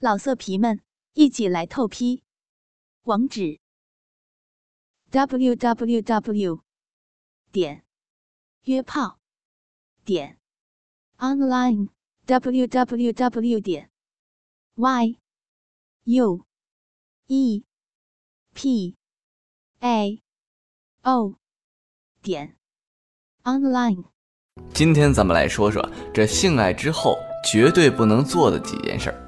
老色皮们，一起来透批！网址：w w w 点约炮点 online w w w 点 y u e p a o 点 online。今天咱们来说说这性爱之后绝对不能做的几件事儿。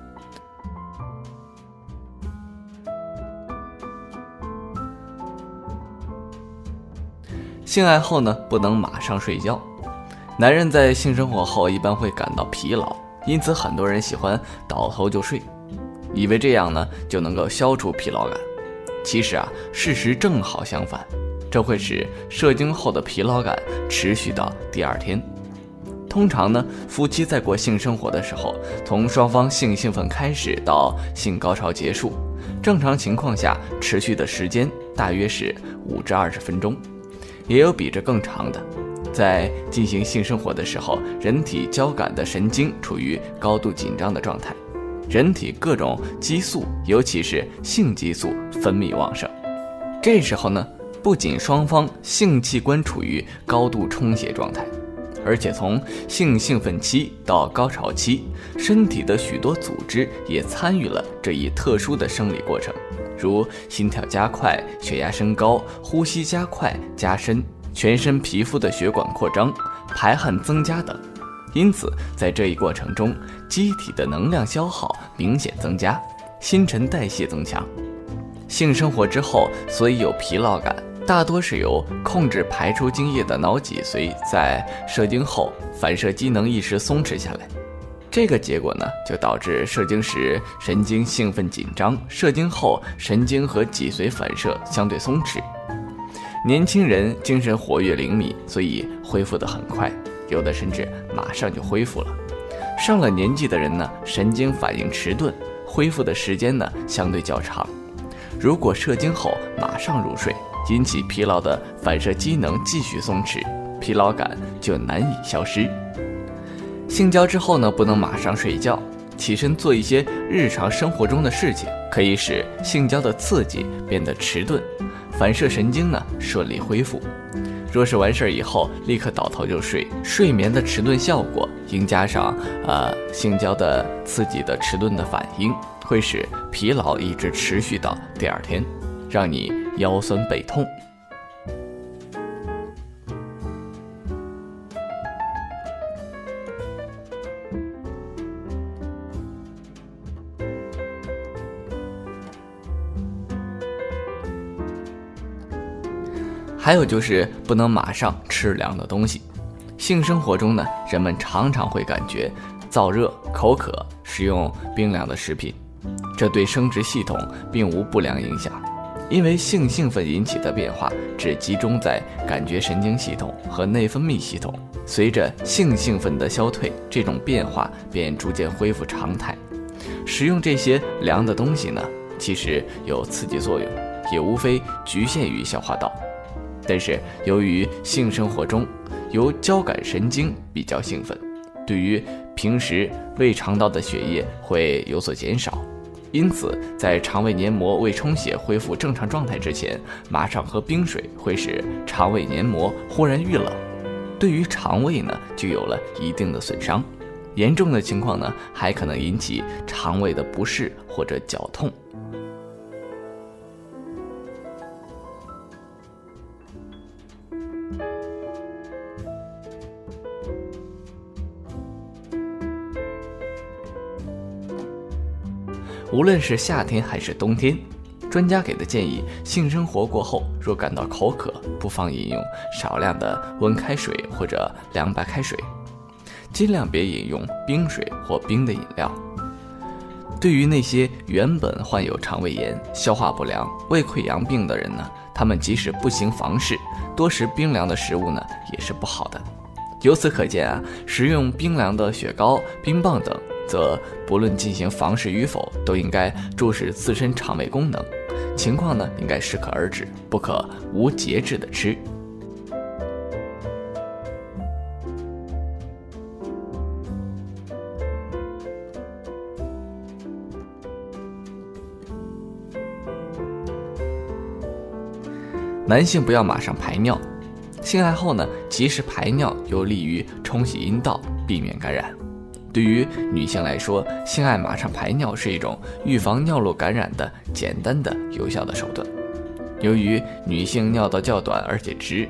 性爱后呢，不能马上睡觉。男人在性生活后一般会感到疲劳，因此很多人喜欢倒头就睡，以为这样呢就能够消除疲劳感。其实啊，事实正好相反，这会使射精后的疲劳感持续到第二天。通常呢，夫妻在过性生活的时候，从双方性兴奋开始到性高潮结束，正常情况下持续的时间大约是五至二十分钟。也有比这更长的，在进行性生活的时候，人体交感的神经处于高度紧张的状态，人体各种激素，尤其是性激素分泌旺盛。这时候呢，不仅双方性器官处于高度充血状态，而且从性兴奋期到高潮期，身体的许多组织也参与了这一特殊的生理过程。如心跳加快、血压升高、呼吸加快加深、全身皮肤的血管扩张、排汗增加等，因此在这一过程中，机体的能量消耗明显增加，新陈代谢增强。性生活之后，所以有疲劳感，大多是由控制排出精液的脑脊髓在射精后反射机能一时松弛下来。这个结果呢，就导致射精时神经兴奋紧张，射精后神经和脊髓反射相对松弛。年轻人精神活跃灵敏，所以恢复得很快，有的甚至马上就恢复了。上了年纪的人呢，神经反应迟钝，恢复的时间呢相对较长。如果射精后马上入睡，引起疲劳的反射机能继续松弛，疲劳感就难以消失。性交之后呢，不能马上睡觉，起身做一些日常生活中的事情，可以使性交的刺激变得迟钝，反射神经呢顺利恢复。若是完事儿以后立刻倒头就睡，睡眠的迟钝效果应加上呃性交的刺激的迟钝的反应，会使疲劳一直持续到第二天，让你腰酸背痛。还有就是不能马上吃凉的东西。性生活中呢，人们常常会感觉燥热、口渴，食用冰凉的食品，这对生殖系统并无不良影响。因为性兴奋引起的变化只集中在感觉神经系统和内分泌系统，随着性兴奋的消退，这种变化便逐渐恢复常态。食用这些凉的东西呢，其实有刺激作用，也无非局限于消化道。但是由于性生活中由交感神经比较兴奋，对于平时胃肠道的血液会有所减少，因此在肠胃黏膜未充血恢复正常状态之前，马上喝冰水会使肠胃黏膜忽然遇冷，对于肠胃呢就有了一定的损伤，严重的情况呢还可能引起肠胃的不适或者绞痛。无论是夏天还是冬天，专家给的建议：性生活过后若感到口渴，不妨饮用少量的温开水或者凉白开水，尽量别饮用冰水或冰的饮料。对于那些原本患有肠胃炎、消化不良、胃溃疡病的人呢，他们即使不行房事，多食冰凉的食物呢也是不好的。由此可见啊，食用冰凉的雪糕、冰棒等。则不论进行房事与否都应该注视自身肠胃功能。情况呢应该适可而止不可无节制的吃。男性不要马上排尿性爱后呢及时排尿有利于冲洗阴道避免感染。对于女性来说，性爱马上排尿是一种预防尿路感染的简单的有效的手段。由于女性尿道较短而且直，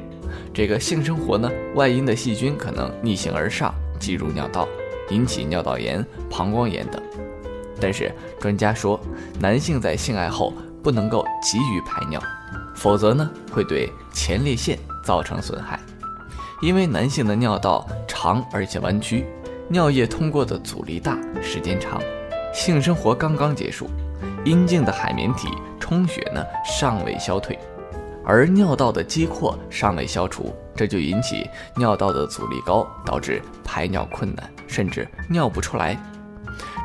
这个性生活呢，外阴的细菌可能逆行而上，进入尿道，引起尿道炎、膀胱炎等。但是专家说，男性在性爱后不能够急于排尿，否则呢，会对前列腺造成损害，因为男性的尿道长而且弯曲。尿液通过的阻力大，时间长，性生活刚刚结束，阴茎的海绵体充血呢尚未消退，而尿道的积扩尚未消除，这就引起尿道的阻力高，导致排尿困难，甚至尿不出来。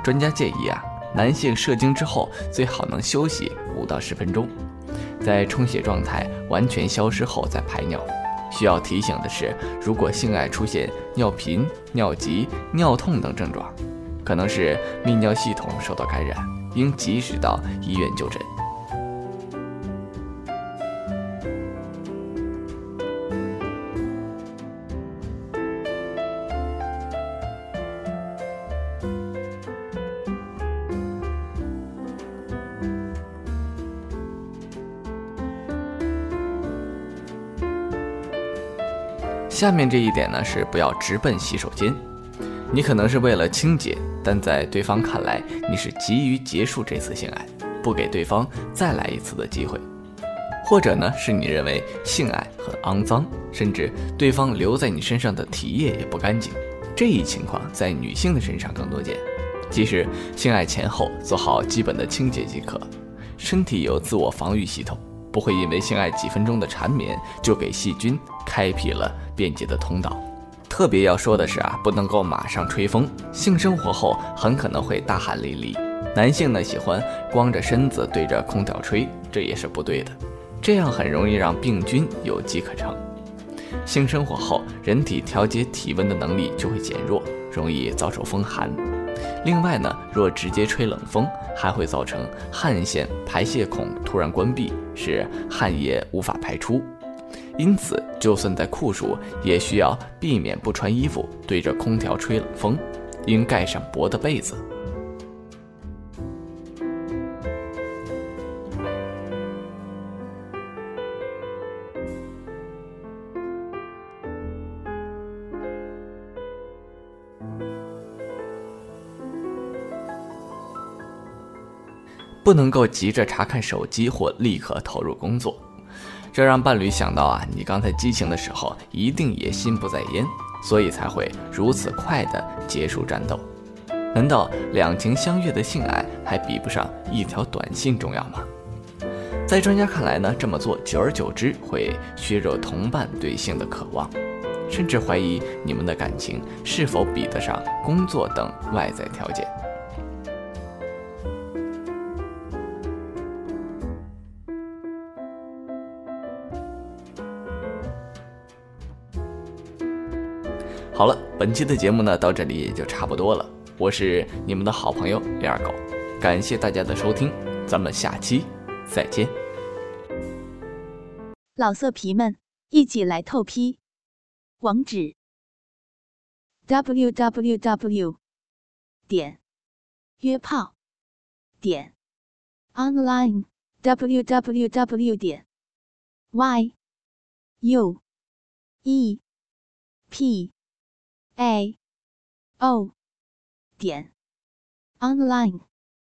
专家建议啊，男性射精之后最好能休息五到十分钟，在充血状态完全消失后再排尿。需要提醒的是，如果性爱出现尿频、尿急、尿痛等症状，可能是泌尿系统受到感染，应及时到医院就诊。下面这一点呢是不要直奔洗手间，你可能是为了清洁，但在对方看来你是急于结束这次性爱，不给对方再来一次的机会，或者呢是你认为性爱很肮脏，甚至对方留在你身上的体液也不干净，这一情况在女性的身上更多见。其实性爱前后做好基本的清洁即可，身体有自我防御系统。不会因为性爱几分钟的缠绵就给细菌开辟了便捷的通道。特别要说的是啊，不能够马上吹风。性生活后很可能会大汗淋漓。男性呢喜欢光着身子对着空调吹，这也是不对的。这样很容易让病菌有机可乘。性生活后，人体调节体温的能力就会减弱，容易遭受风寒。另外呢，若直接吹冷风，还会造成汗腺排泄孔突然关闭，使汗液无法排出。因此，就算在酷暑，也需要避免不穿衣服对着空调吹冷风，应盖上薄的被子。不能够急着查看手机或立刻投入工作，这让伴侣想到啊，你刚才激情的时候一定也心不在焉，所以才会如此快的结束战斗。难道两情相悦的性爱还比不上一条短信重要吗？在专家看来呢，这么做久而久之会削弱同伴对性的渴望，甚至怀疑你们的感情是否比得上工作等外在条件。好了，本期的节目呢，到这里也就差不多了。我是你们的好朋友李二狗，感谢大家的收听，咱们下期再见。老色皮们，一起来透批，网址：w w w 点约炮点 online w w w 点 y u e p a. O. 点。Online。